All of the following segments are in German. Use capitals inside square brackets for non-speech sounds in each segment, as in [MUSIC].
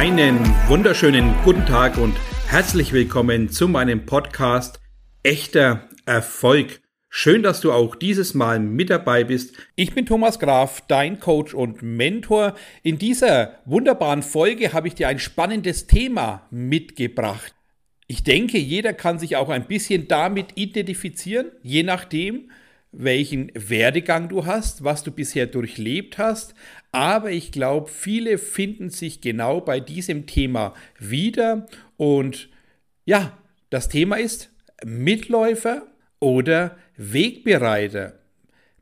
Einen wunderschönen guten Tag und herzlich willkommen zu meinem Podcast Echter Erfolg. Schön, dass du auch dieses Mal mit dabei bist. Ich bin Thomas Graf, dein Coach und Mentor. In dieser wunderbaren Folge habe ich dir ein spannendes Thema mitgebracht. Ich denke, jeder kann sich auch ein bisschen damit identifizieren, je nachdem, welchen Werdegang du hast, was du bisher durchlebt hast. Aber ich glaube, viele finden sich genau bei diesem Thema wieder. Und ja, das Thema ist Mitläufer oder Wegbereiter.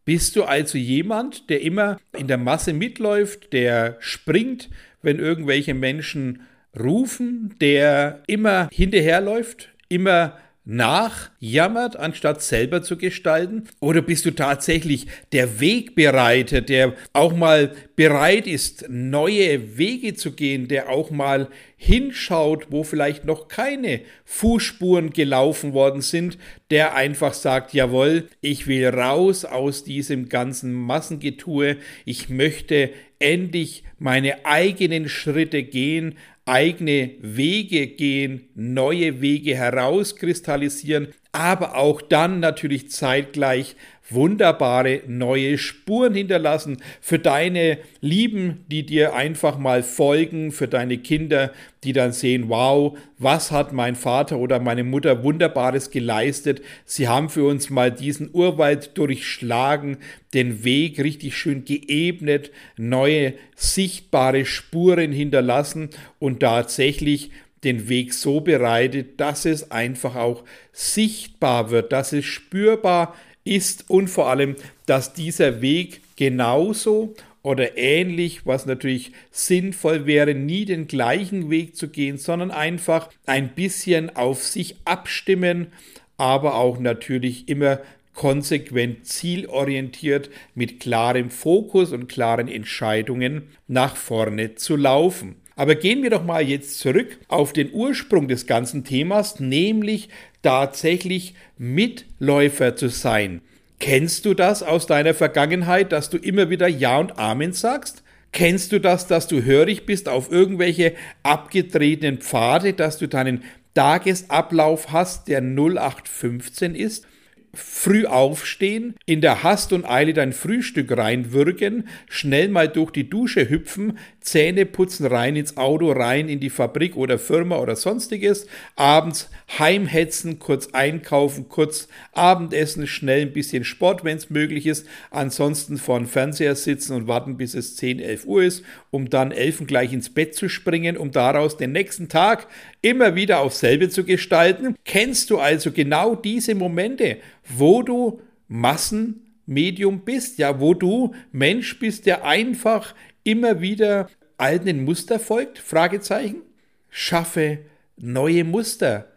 Bist du also jemand, der immer in der Masse mitläuft, der springt, wenn irgendwelche Menschen rufen, der immer hinterherläuft, immer nachjammert, anstatt selber zu gestalten? Oder bist du tatsächlich der Wegbereiter, der auch mal bereit ist, neue Wege zu gehen, der auch mal hinschaut, wo vielleicht noch keine Fußspuren gelaufen worden sind, der einfach sagt, jawohl, ich will raus aus diesem ganzen Massengetue, ich möchte endlich meine eigenen Schritte gehen, eigene Wege gehen, neue Wege herauskristallisieren, aber auch dann natürlich zeitgleich wunderbare neue Spuren hinterlassen für deine Lieben, die dir einfach mal folgen, für deine Kinder, die dann sehen, wow, was hat mein Vater oder meine Mutter wunderbares geleistet. Sie haben für uns mal diesen Urwald durchschlagen, den Weg richtig schön geebnet, neue sichtbare Spuren hinterlassen und tatsächlich den Weg so bereitet, dass es einfach auch sichtbar wird, dass es spürbar ist und vor allem, dass dieser Weg genauso oder ähnlich, was natürlich sinnvoll wäre, nie den gleichen Weg zu gehen, sondern einfach ein bisschen auf sich abstimmen, aber auch natürlich immer konsequent zielorientiert mit klarem Fokus und klaren Entscheidungen nach vorne zu laufen. Aber gehen wir doch mal jetzt zurück auf den Ursprung des ganzen Themas, nämlich tatsächlich Mitläufer zu sein. Kennst du das aus deiner Vergangenheit, dass du immer wieder Ja und Amen sagst? Kennst du das, dass du hörig bist auf irgendwelche abgetretenen Pfade, dass du deinen Tagesablauf hast, der 0815 ist? Früh aufstehen, in der Hast und Eile dein Frühstück reinwürgen, schnell mal durch die Dusche hüpfen, Zähne putzen, rein ins Auto, rein in die Fabrik oder Firma oder sonstiges, abends heimhetzen, kurz einkaufen, kurz Abendessen, schnell ein bisschen Sport, wenn es möglich ist, ansonsten vor dem Fernseher sitzen und warten, bis es 10, 11 Uhr ist, um dann elfen gleich ins Bett zu springen, um daraus den nächsten Tag immer wieder aufs selbe zu gestalten. Kennst du also genau diese Momente, wo du Massenmedium bist, ja, wo du Mensch bist, der einfach immer wieder alten Muster folgt? Fragezeichen. Schaffe neue Muster.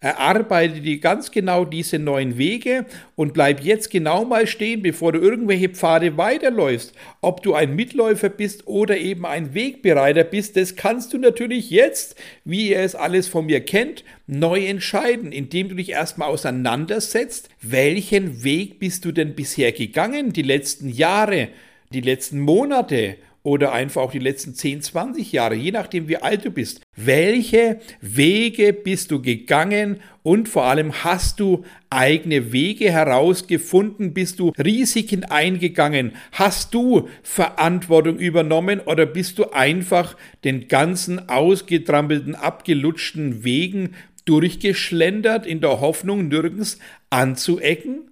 Erarbeite dir ganz genau diese neuen Wege und bleib jetzt genau mal stehen, bevor du irgendwelche Pfade weiterläufst. Ob du ein Mitläufer bist oder eben ein Wegbereiter bist, das kannst du natürlich jetzt, wie ihr es alles von mir kennt, neu entscheiden, indem du dich erstmal auseinandersetzt, welchen Weg bist du denn bisher gegangen, die letzten Jahre, die letzten Monate oder einfach auch die letzten 10, 20 Jahre, je nachdem wie alt du bist. Welche Wege bist du gegangen und vor allem hast du eigene Wege herausgefunden? Bist du Risiken eingegangen? Hast du Verantwortung übernommen oder bist du einfach den ganzen ausgetrampelten, abgelutschten Wegen durchgeschlendert in der Hoffnung, nirgends anzuecken?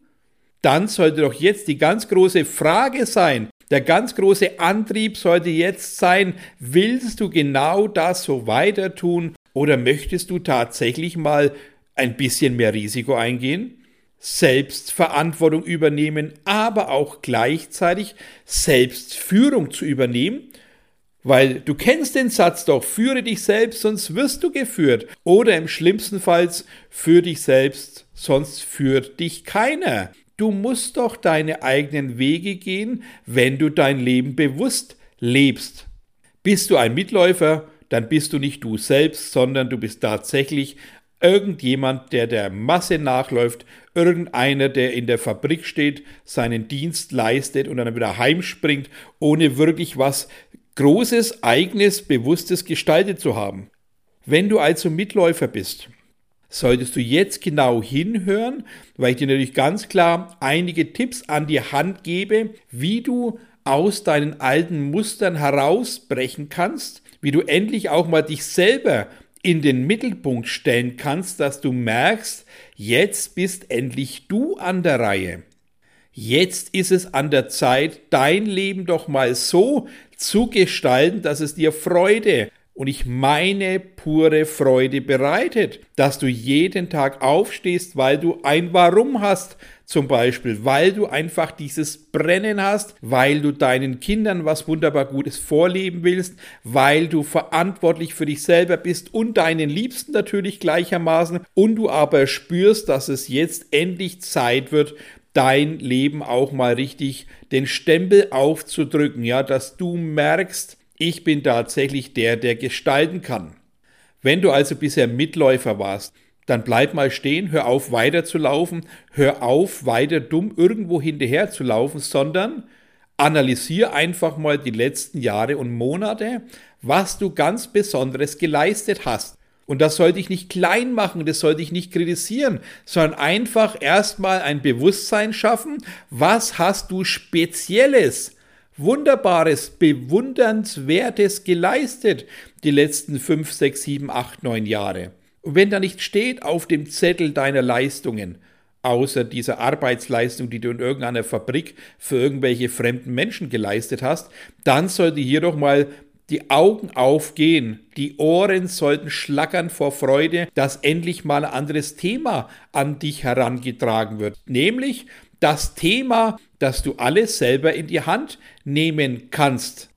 Dann sollte doch jetzt die ganz große Frage sein, der ganz große Antrieb sollte jetzt sein, willst du genau das so weiter tun oder möchtest du tatsächlich mal ein bisschen mehr Risiko eingehen? Selbstverantwortung übernehmen, aber auch gleichzeitig Selbstführung zu übernehmen? Weil du kennst den Satz doch, führe dich selbst, sonst wirst du geführt. Oder im schlimmsten Fall, führe dich selbst, sonst führt dich keiner. Du musst doch deine eigenen Wege gehen, wenn du dein Leben bewusst lebst. Bist du ein Mitläufer, dann bist du nicht du selbst, sondern du bist tatsächlich irgendjemand, der der Masse nachläuft, irgendeiner, der in der Fabrik steht, seinen Dienst leistet und dann wieder heimspringt, ohne wirklich was Großes, eigenes, bewusstes gestaltet zu haben. Wenn du also Mitläufer bist, solltest du jetzt genau hinhören, weil ich dir natürlich ganz klar einige Tipps an die Hand gebe, wie du aus deinen alten Mustern herausbrechen kannst, wie du endlich auch mal dich selber in den Mittelpunkt stellen kannst, dass du merkst, jetzt bist endlich du an der Reihe. Jetzt ist es an der Zeit, dein Leben doch mal so zu gestalten, dass es dir Freude und ich meine pure Freude bereitet, dass du jeden Tag aufstehst, weil du ein Warum hast, zum Beispiel, weil du einfach dieses Brennen hast, weil du deinen Kindern was wunderbar Gutes vorleben willst, weil du verantwortlich für dich selber bist und deinen Liebsten natürlich gleichermaßen und du aber spürst, dass es jetzt endlich Zeit wird, dein Leben auch mal richtig den Stempel aufzudrücken, ja, dass du merkst, ich bin tatsächlich der, der gestalten kann. Wenn du also bisher Mitläufer warst, dann bleib mal stehen, hör auf weiter zu laufen, hör auf weiter dumm irgendwo hinterher zu laufen, sondern analysier einfach mal die letzten Jahre und Monate, was du ganz Besonderes geleistet hast. Und das soll dich nicht klein machen, das soll dich nicht kritisieren, sondern einfach erstmal ein Bewusstsein schaffen, was hast du Spezielles Wunderbares, Bewundernswertes geleistet die letzten fünf, sechs, sieben, acht, neun Jahre. Und wenn da nicht steht auf dem Zettel deiner Leistungen, außer dieser Arbeitsleistung, die du in irgendeiner Fabrik für irgendwelche fremden Menschen geleistet hast, dann sollte hier doch mal die Augen aufgehen, die Ohren sollten schlackern vor Freude, dass endlich mal ein anderes Thema an dich herangetragen wird, nämlich das Thema, dass du alles selber in die Hand nehmen kannst.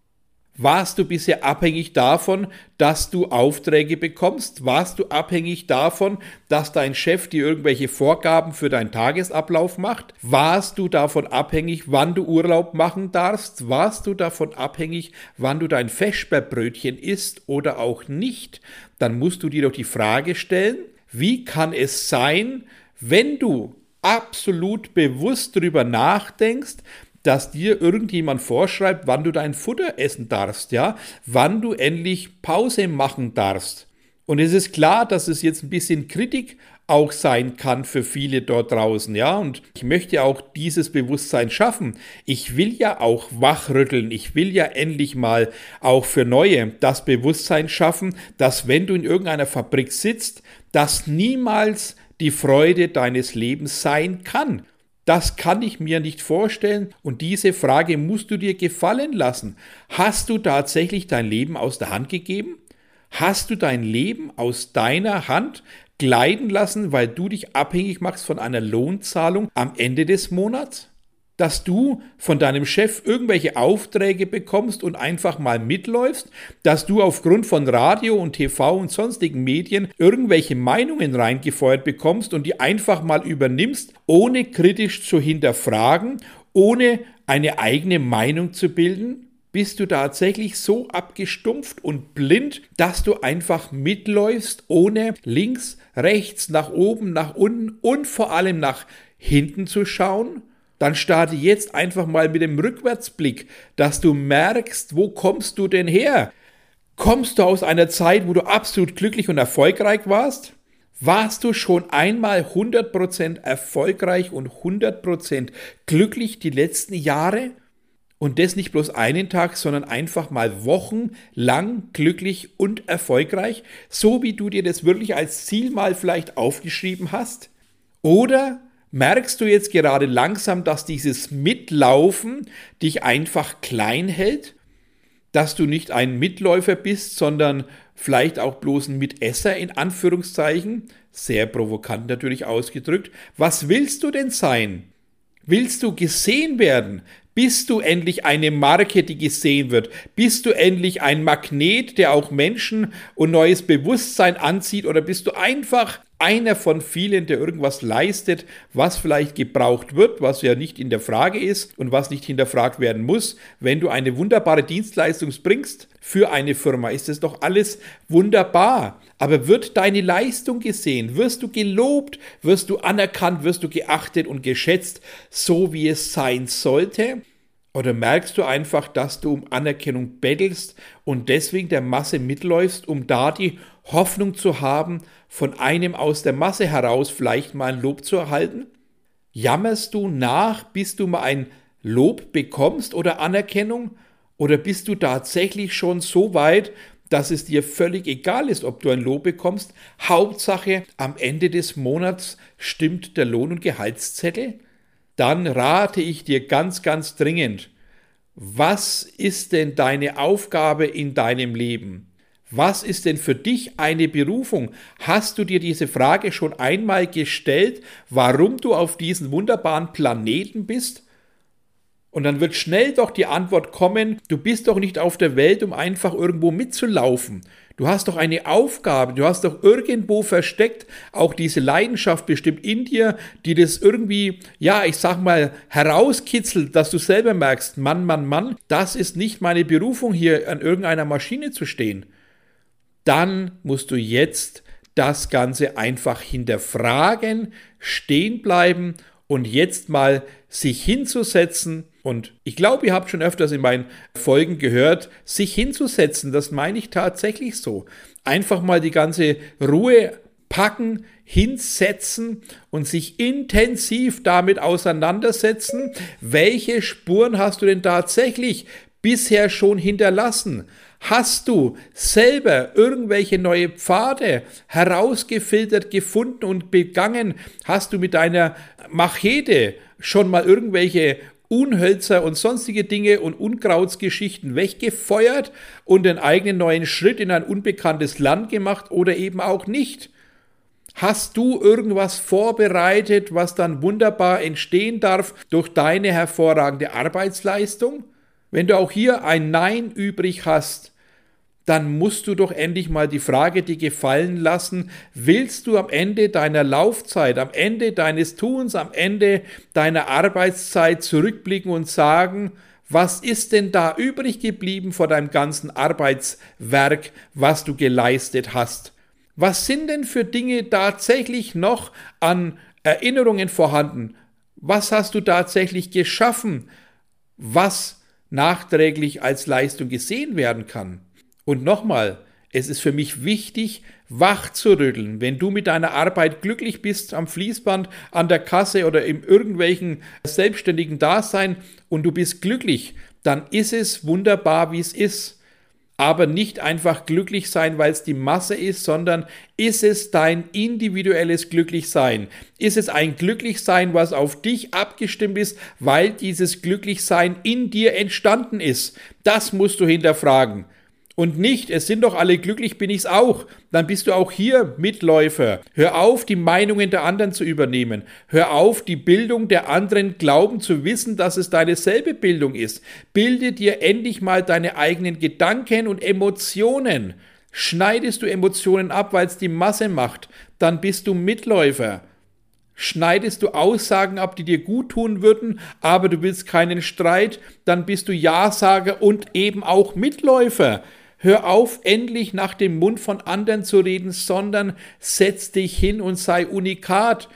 Warst du bisher abhängig davon, dass du Aufträge bekommst? Warst du abhängig davon, dass dein Chef dir irgendwelche Vorgaben für deinen Tagesablauf macht? Warst du davon abhängig, wann du Urlaub machen darfst? Warst du davon abhängig, wann du dein Feschberbrötchen isst oder auch nicht? Dann musst du dir doch die Frage stellen, wie kann es sein, wenn du absolut bewusst darüber nachdenkst, dass dir irgendjemand vorschreibt, wann du dein Futter essen darfst, ja, wann du endlich Pause machen darfst. Und es ist klar, dass es jetzt ein bisschen Kritik auch sein kann für viele dort draußen, ja, und ich möchte auch dieses Bewusstsein schaffen. Ich will ja auch wachrütteln, ich will ja endlich mal auch für Neue das Bewusstsein schaffen, dass wenn du in irgendeiner Fabrik sitzt, dass niemals die Freude deines Lebens sein kann. Das kann ich mir nicht vorstellen und diese Frage musst du dir gefallen lassen. Hast du tatsächlich dein Leben aus der Hand gegeben? Hast du dein Leben aus deiner Hand gleiten lassen, weil du dich abhängig machst von einer Lohnzahlung am Ende des Monats? Dass du von deinem Chef irgendwelche Aufträge bekommst und einfach mal mitläufst, dass du aufgrund von Radio und TV und sonstigen Medien irgendwelche Meinungen reingefeuert bekommst und die einfach mal übernimmst, ohne kritisch zu hinterfragen, ohne eine eigene Meinung zu bilden? Bist du tatsächlich so abgestumpft und blind, dass du einfach mitläufst, ohne links, rechts, nach oben, nach unten und vor allem nach hinten zu schauen? Dann starte jetzt einfach mal mit dem Rückwärtsblick, dass du merkst, wo kommst du denn her? Kommst du aus einer Zeit, wo du absolut glücklich und erfolgreich warst? Warst du schon einmal 100% erfolgreich und 100% glücklich die letzten Jahre? Und das nicht bloß einen Tag, sondern einfach mal wochenlang glücklich und erfolgreich, so wie du dir das wirklich als Ziel mal vielleicht aufgeschrieben hast? Oder Merkst du jetzt gerade langsam, dass dieses Mitlaufen dich einfach klein hält? Dass du nicht ein Mitläufer bist, sondern vielleicht auch bloß ein Mitesser in Anführungszeichen? Sehr provokant natürlich ausgedrückt. Was willst du denn sein? Willst du gesehen werden? Bist du endlich eine Marke, die gesehen wird? Bist du endlich ein Magnet, der auch Menschen und neues Bewusstsein anzieht? Oder bist du einfach einer von vielen, der irgendwas leistet, was vielleicht gebraucht wird, was ja nicht in der Frage ist und was nicht hinterfragt werden muss. Wenn du eine wunderbare Dienstleistung bringst für eine Firma, ist es doch alles wunderbar. Aber wird deine Leistung gesehen? Wirst du gelobt? Wirst du anerkannt? Wirst du geachtet und geschätzt, so wie es sein sollte? Oder merkst du einfach, dass du um Anerkennung bettelst und deswegen der Masse mitläufst, um da die Hoffnung zu haben, von einem aus der Masse heraus vielleicht mal ein Lob zu erhalten? Jammerst du nach, bis du mal ein Lob bekommst oder Anerkennung? Oder bist du tatsächlich schon so weit, dass es dir völlig egal ist, ob du ein Lob bekommst? Hauptsache, am Ende des Monats stimmt der Lohn- und Gehaltszettel? Dann rate ich dir ganz, ganz dringend, was ist denn deine Aufgabe in deinem Leben? Was ist denn für dich eine Berufung? Hast du dir diese Frage schon einmal gestellt, warum du auf diesem wunderbaren Planeten bist? Und dann wird schnell doch die Antwort kommen, du bist doch nicht auf der Welt, um einfach irgendwo mitzulaufen. Du hast doch eine Aufgabe, du hast doch irgendwo versteckt auch diese Leidenschaft bestimmt in dir, die das irgendwie, ja, ich sag mal, herauskitzelt, dass du selber merkst, Mann, Mann, Mann, das ist nicht meine Berufung hier an irgendeiner Maschine zu stehen. Dann musst du jetzt das Ganze einfach hinterfragen, stehen bleiben und jetzt mal sich hinzusetzen. Und ich glaube, ihr habt schon öfters in meinen Folgen gehört, sich hinzusetzen, das meine ich tatsächlich so. Einfach mal die ganze Ruhe packen, hinsetzen und sich intensiv damit auseinandersetzen, welche Spuren hast du denn tatsächlich bisher schon hinterlassen? Hast du selber irgendwelche neue Pfade herausgefiltert, gefunden und begangen? Hast du mit deiner Machete schon mal irgendwelche Unhölzer und sonstige Dinge und Unkrautsgeschichten weggefeuert und den eigenen neuen Schritt in ein unbekanntes Land gemacht oder eben auch nicht? Hast du irgendwas vorbereitet, was dann wunderbar entstehen darf durch deine hervorragende Arbeitsleistung? Wenn du auch hier ein Nein übrig hast, dann musst du doch endlich mal die Frage dir gefallen lassen, willst du am Ende deiner Laufzeit, am Ende deines Tuns, am Ende deiner Arbeitszeit zurückblicken und sagen, was ist denn da übrig geblieben vor deinem ganzen Arbeitswerk, was du geleistet hast? Was sind denn für Dinge tatsächlich noch an Erinnerungen vorhanden? Was hast du tatsächlich geschaffen? Was nachträglich als Leistung gesehen werden kann. Und nochmal, es ist für mich wichtig, wach zu rütteln. Wenn du mit deiner Arbeit glücklich bist am Fließband, an der Kasse oder in irgendwelchen selbstständigen Dasein und du bist glücklich, dann ist es wunderbar, wie es ist aber nicht einfach glücklich sein, weil es die Masse ist, sondern ist es dein individuelles Glücklichsein? Ist es ein Glücklichsein, was auf dich abgestimmt ist, weil dieses Glücklichsein in dir entstanden ist? Das musst du hinterfragen und nicht, es sind doch alle glücklich, bin ich's auch, dann bist du auch hier Mitläufer. Hör auf, die Meinungen der anderen zu übernehmen. Hör auf, die Bildung der anderen glauben zu wissen, dass es deine selbe Bildung ist. Bilde dir endlich mal deine eigenen Gedanken und Emotionen. Schneidest du Emotionen ab, weil es die Masse macht, dann bist du Mitläufer. Schneidest du Aussagen ab, die dir gut tun würden, aber du willst keinen Streit, dann bist du Ja-Sager und eben auch Mitläufer. Hör auf, endlich nach dem Mund von anderen zu reden, sondern setz dich hin und sei unikat.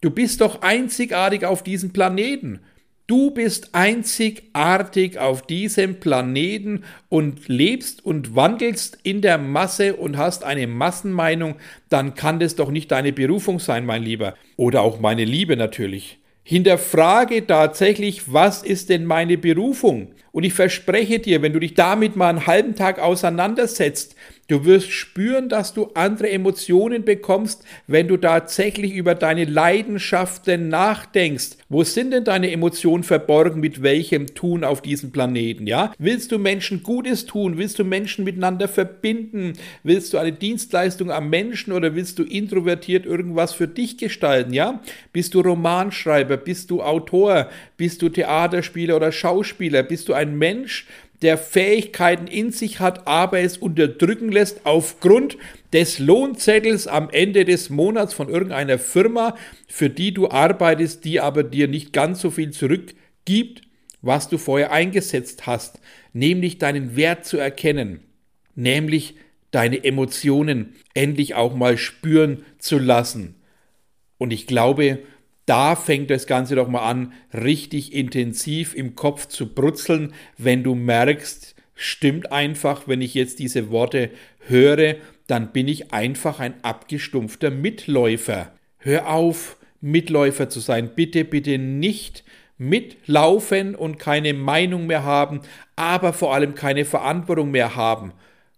Du bist doch einzigartig auf diesem Planeten. Du bist einzigartig auf diesem Planeten und lebst und wandelst in der Masse und hast eine Massenmeinung, dann kann das doch nicht deine Berufung sein, mein Lieber. Oder auch meine Liebe natürlich. Hinterfrage tatsächlich, was ist denn meine Berufung? Und ich verspreche dir, wenn du dich damit mal einen halben Tag auseinandersetzt, Du wirst spüren, dass du andere Emotionen bekommst, wenn du tatsächlich über deine Leidenschaften nachdenkst. Wo sind denn deine Emotionen verborgen mit welchem Tun auf diesem Planeten, ja? Willst du Menschen Gutes tun? Willst du Menschen miteinander verbinden? Willst du eine Dienstleistung am Menschen oder willst du introvertiert irgendwas für dich gestalten, ja? Bist du Romanschreiber? Bist du Autor? Bist du Theaterspieler oder Schauspieler? Bist du ein Mensch, der Fähigkeiten in sich hat, aber es unterdrücken lässt aufgrund des Lohnzettels am Ende des Monats von irgendeiner Firma, für die du arbeitest, die aber dir nicht ganz so viel zurückgibt, was du vorher eingesetzt hast, nämlich deinen Wert zu erkennen, nämlich deine Emotionen endlich auch mal spüren zu lassen. Und ich glaube, da fängt das Ganze doch mal an, richtig intensiv im Kopf zu brutzeln, wenn du merkst, stimmt einfach, wenn ich jetzt diese Worte höre, dann bin ich einfach ein abgestumpfter Mitläufer. Hör auf, Mitläufer zu sein. Bitte, bitte nicht mitlaufen und keine Meinung mehr haben, aber vor allem keine Verantwortung mehr haben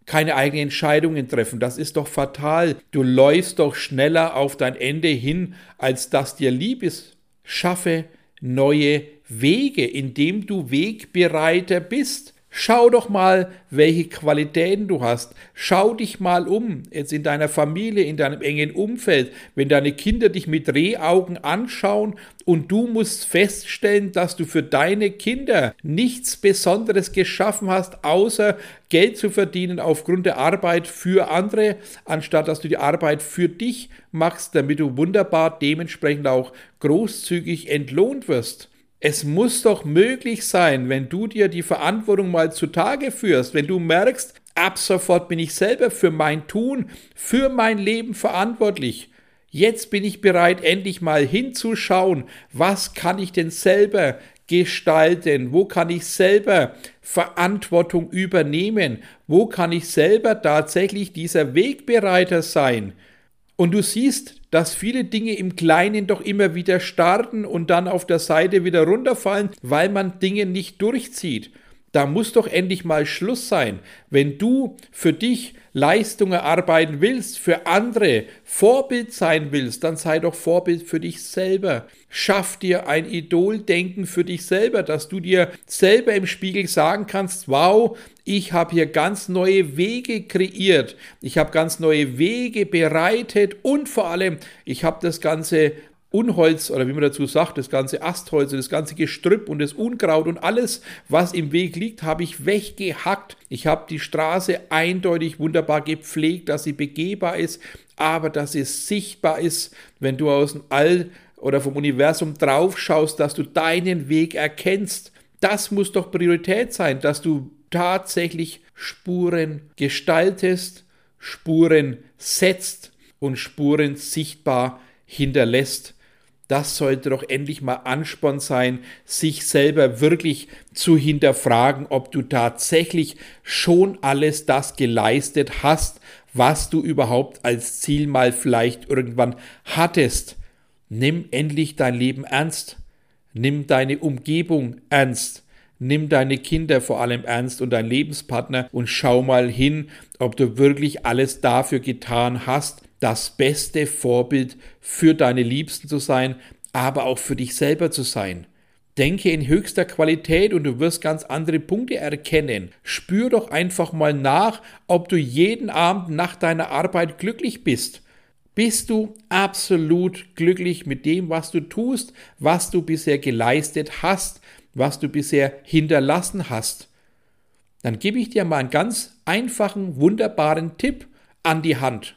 keine eigenen Entscheidungen treffen. Das ist doch fatal. Du läufst doch schneller auf dein Ende hin, als das dir lieb ist. Schaffe neue Wege, indem du Wegbereiter bist. Schau doch mal, welche Qualitäten du hast. Schau dich mal um, jetzt in deiner Familie, in deinem engen Umfeld, wenn deine Kinder dich mit Rehaugen anschauen und du musst feststellen, dass du für deine Kinder nichts Besonderes geschaffen hast, außer Geld zu verdienen aufgrund der Arbeit für andere, anstatt dass du die Arbeit für dich machst, damit du wunderbar dementsprechend auch großzügig entlohnt wirst. Es muss doch möglich sein, wenn du dir die Verantwortung mal zutage führst, wenn du merkst, ab sofort bin ich selber für mein Tun, für mein Leben verantwortlich. Jetzt bin ich bereit, endlich mal hinzuschauen, was kann ich denn selber gestalten, wo kann ich selber Verantwortung übernehmen, wo kann ich selber tatsächlich dieser Wegbereiter sein. Und du siehst, dass viele Dinge im Kleinen doch immer wieder starten und dann auf der Seite wieder runterfallen, weil man Dinge nicht durchzieht. Da muss doch endlich mal Schluss sein. Wenn du für dich Leistungen erarbeiten willst, für andere Vorbild sein willst, dann sei doch Vorbild für dich selber. Schaff dir ein Idoldenken für dich selber, dass du dir selber im Spiegel sagen kannst, wow, ich habe hier ganz neue Wege kreiert, ich habe ganz neue Wege bereitet und vor allem, ich habe das Ganze Unholz oder wie man dazu sagt, das ganze Astholz und das ganze Gestrüpp und das Unkraut und alles, was im Weg liegt, habe ich weggehackt. Ich habe die Straße eindeutig wunderbar gepflegt, dass sie begehbar ist, aber dass es sichtbar ist, wenn du aus dem All oder vom Universum drauf schaust, dass du deinen Weg erkennst. Das muss doch Priorität sein, dass du tatsächlich Spuren gestaltest, Spuren setzt und Spuren sichtbar hinterlässt. Das sollte doch endlich mal Ansporn sein, sich selber wirklich zu hinterfragen, ob du tatsächlich schon alles das geleistet hast, was du überhaupt als Ziel mal vielleicht irgendwann hattest. Nimm endlich dein Leben ernst. Nimm deine Umgebung ernst. Nimm deine Kinder vor allem ernst und dein Lebenspartner und schau mal hin, ob du wirklich alles dafür getan hast, das beste Vorbild für deine Liebsten zu sein, aber auch für dich selber zu sein. Denke in höchster Qualität und du wirst ganz andere Punkte erkennen. Spür doch einfach mal nach, ob du jeden Abend nach deiner Arbeit glücklich bist. Bist du absolut glücklich mit dem, was du tust, was du bisher geleistet hast, was du bisher hinterlassen hast? Dann gebe ich dir mal einen ganz einfachen, wunderbaren Tipp an die Hand.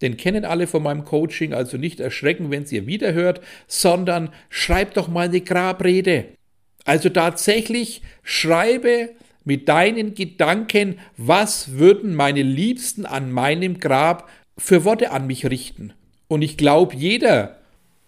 Den kennen alle von meinem Coaching, also nicht erschrecken, wenn es ihr wiederhört, sondern schreib doch mal eine Grabrede. Also tatsächlich schreibe mit deinen Gedanken, was würden meine Liebsten an meinem Grab für Worte an mich richten. Und ich glaube, jeder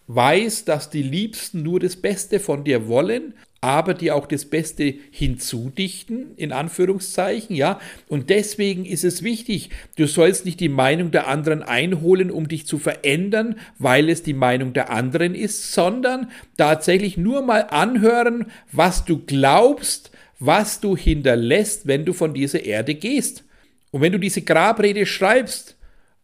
weiß, dass die Liebsten nur das Beste von dir wollen aber die auch das Beste hinzudichten, in Anführungszeichen, ja. Und deswegen ist es wichtig, du sollst nicht die Meinung der anderen einholen, um dich zu verändern, weil es die Meinung der anderen ist, sondern tatsächlich nur mal anhören, was du glaubst, was du hinterlässt, wenn du von dieser Erde gehst. Und wenn du diese Grabrede schreibst,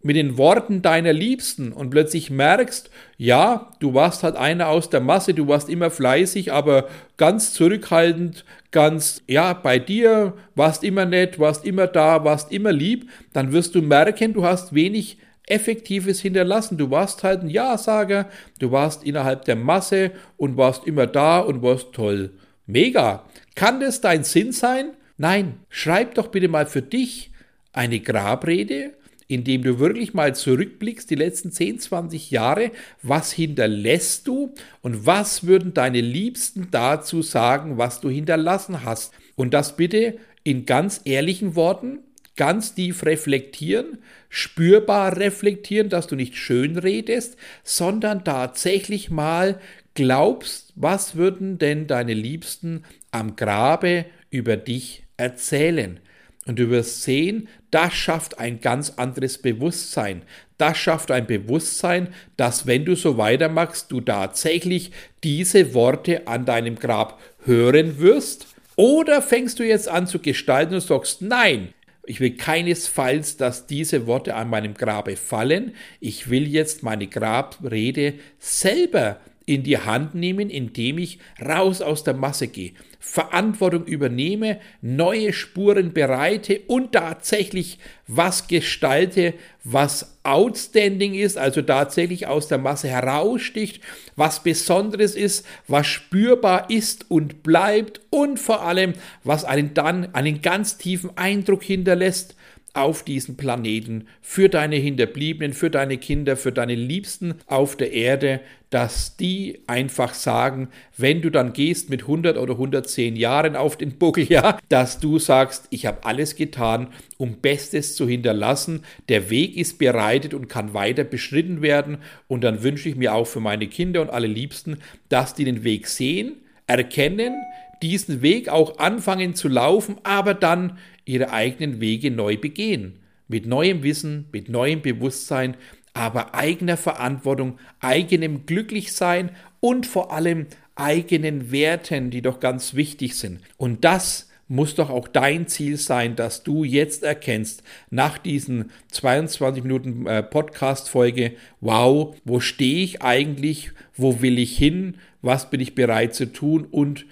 mit den Worten deiner Liebsten und plötzlich merkst, ja, du warst halt einer aus der Masse, du warst immer fleißig, aber ganz zurückhaltend, ganz, ja, bei dir, warst immer nett, warst immer da, warst immer lieb, dann wirst du merken, du hast wenig Effektives hinterlassen. Du warst halt ein Ja-Sager, du warst innerhalb der Masse und warst immer da und warst toll. Mega. Kann das dein Sinn sein? Nein, schreib doch bitte mal für dich eine Grabrede indem du wirklich mal zurückblickst, die letzten 10, 20 Jahre, was hinterlässt du und was würden deine Liebsten dazu sagen, was du hinterlassen hast. Und das bitte in ganz ehrlichen Worten, ganz tief reflektieren, spürbar reflektieren, dass du nicht schön redest, sondern tatsächlich mal glaubst, was würden denn deine Liebsten am Grabe über dich erzählen? Und du wirst sehen, das schafft ein ganz anderes Bewusstsein. Das schafft ein Bewusstsein, dass wenn du so weitermachst, du tatsächlich diese Worte an deinem Grab hören wirst. Oder fängst du jetzt an zu gestalten und sagst, nein, ich will keinesfalls, dass diese Worte an meinem Grabe fallen. Ich will jetzt meine Grabrede selber in die Hand nehmen, indem ich raus aus der Masse gehe, Verantwortung übernehme, neue Spuren bereite und tatsächlich was gestalte, was outstanding ist, also tatsächlich aus der Masse heraussticht, was Besonderes ist, was spürbar ist und bleibt und vor allem, was einen dann einen ganz tiefen Eindruck hinterlässt auf diesem Planeten, für deine Hinterbliebenen, für deine Kinder, für deine Liebsten auf der Erde, dass die einfach sagen, wenn du dann gehst mit 100 oder 110 Jahren auf den Buckel, [LAUGHS] ja, dass du sagst, ich habe alles getan, um Bestes zu hinterlassen, der Weg ist bereitet und kann weiter beschritten werden. Und dann wünsche ich mir auch für meine Kinder und alle Liebsten, dass die den Weg sehen, erkennen, diesen Weg auch anfangen zu laufen, aber dann ihre eigenen Wege neu begehen. Mit neuem Wissen, mit neuem Bewusstsein, aber eigener Verantwortung, eigenem Glücklichsein und vor allem eigenen Werten, die doch ganz wichtig sind. Und das muss doch auch dein Ziel sein, dass du jetzt erkennst, nach diesen 22 Minuten äh, Podcast-Folge, wow, wo stehe ich eigentlich, wo will ich hin, was bin ich bereit zu tun und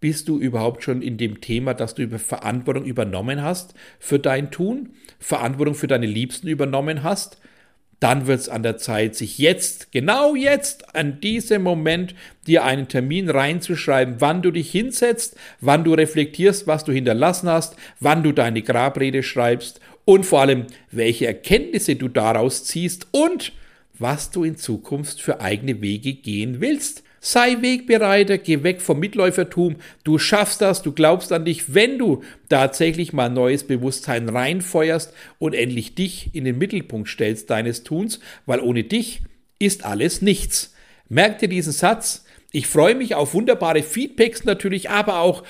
bist du überhaupt schon in dem Thema, dass du Verantwortung übernommen hast für dein Tun, Verantwortung für deine Liebsten übernommen hast? Dann wird es an der Zeit, sich jetzt, genau jetzt, an diesem Moment, dir einen Termin reinzuschreiben, wann du dich hinsetzt, wann du reflektierst, was du hinterlassen hast, wann du deine Grabrede schreibst und vor allem, welche Erkenntnisse du daraus ziehst und was du in Zukunft für eigene Wege gehen willst. Sei Wegbereiter, geh weg vom Mitläufertum. Du schaffst das, du glaubst an dich, wenn du tatsächlich mal neues Bewusstsein reinfeuerst und endlich dich in den Mittelpunkt stellst deines Tuns, weil ohne dich ist alles nichts. Merk dir diesen Satz. Ich freue mich auf wunderbare Feedbacks natürlich, aber auch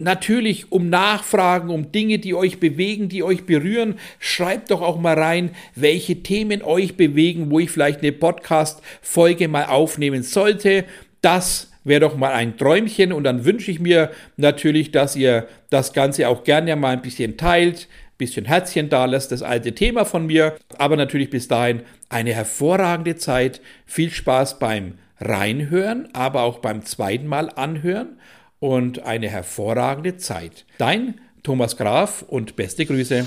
Natürlich um Nachfragen, um Dinge, die euch bewegen, die euch berühren. Schreibt doch auch mal rein, welche Themen euch bewegen, wo ich vielleicht eine Podcast-Folge mal aufnehmen sollte. Das wäre doch mal ein Träumchen und dann wünsche ich mir natürlich, dass ihr das Ganze auch gerne mal ein bisschen teilt, ein bisschen Herzchen da lässt, das alte Thema von mir. Aber natürlich bis dahin eine hervorragende Zeit. Viel Spaß beim Reinhören, aber auch beim zweiten Mal anhören und eine hervorragende Zeit. Dein Thomas Graf und beste Grüße.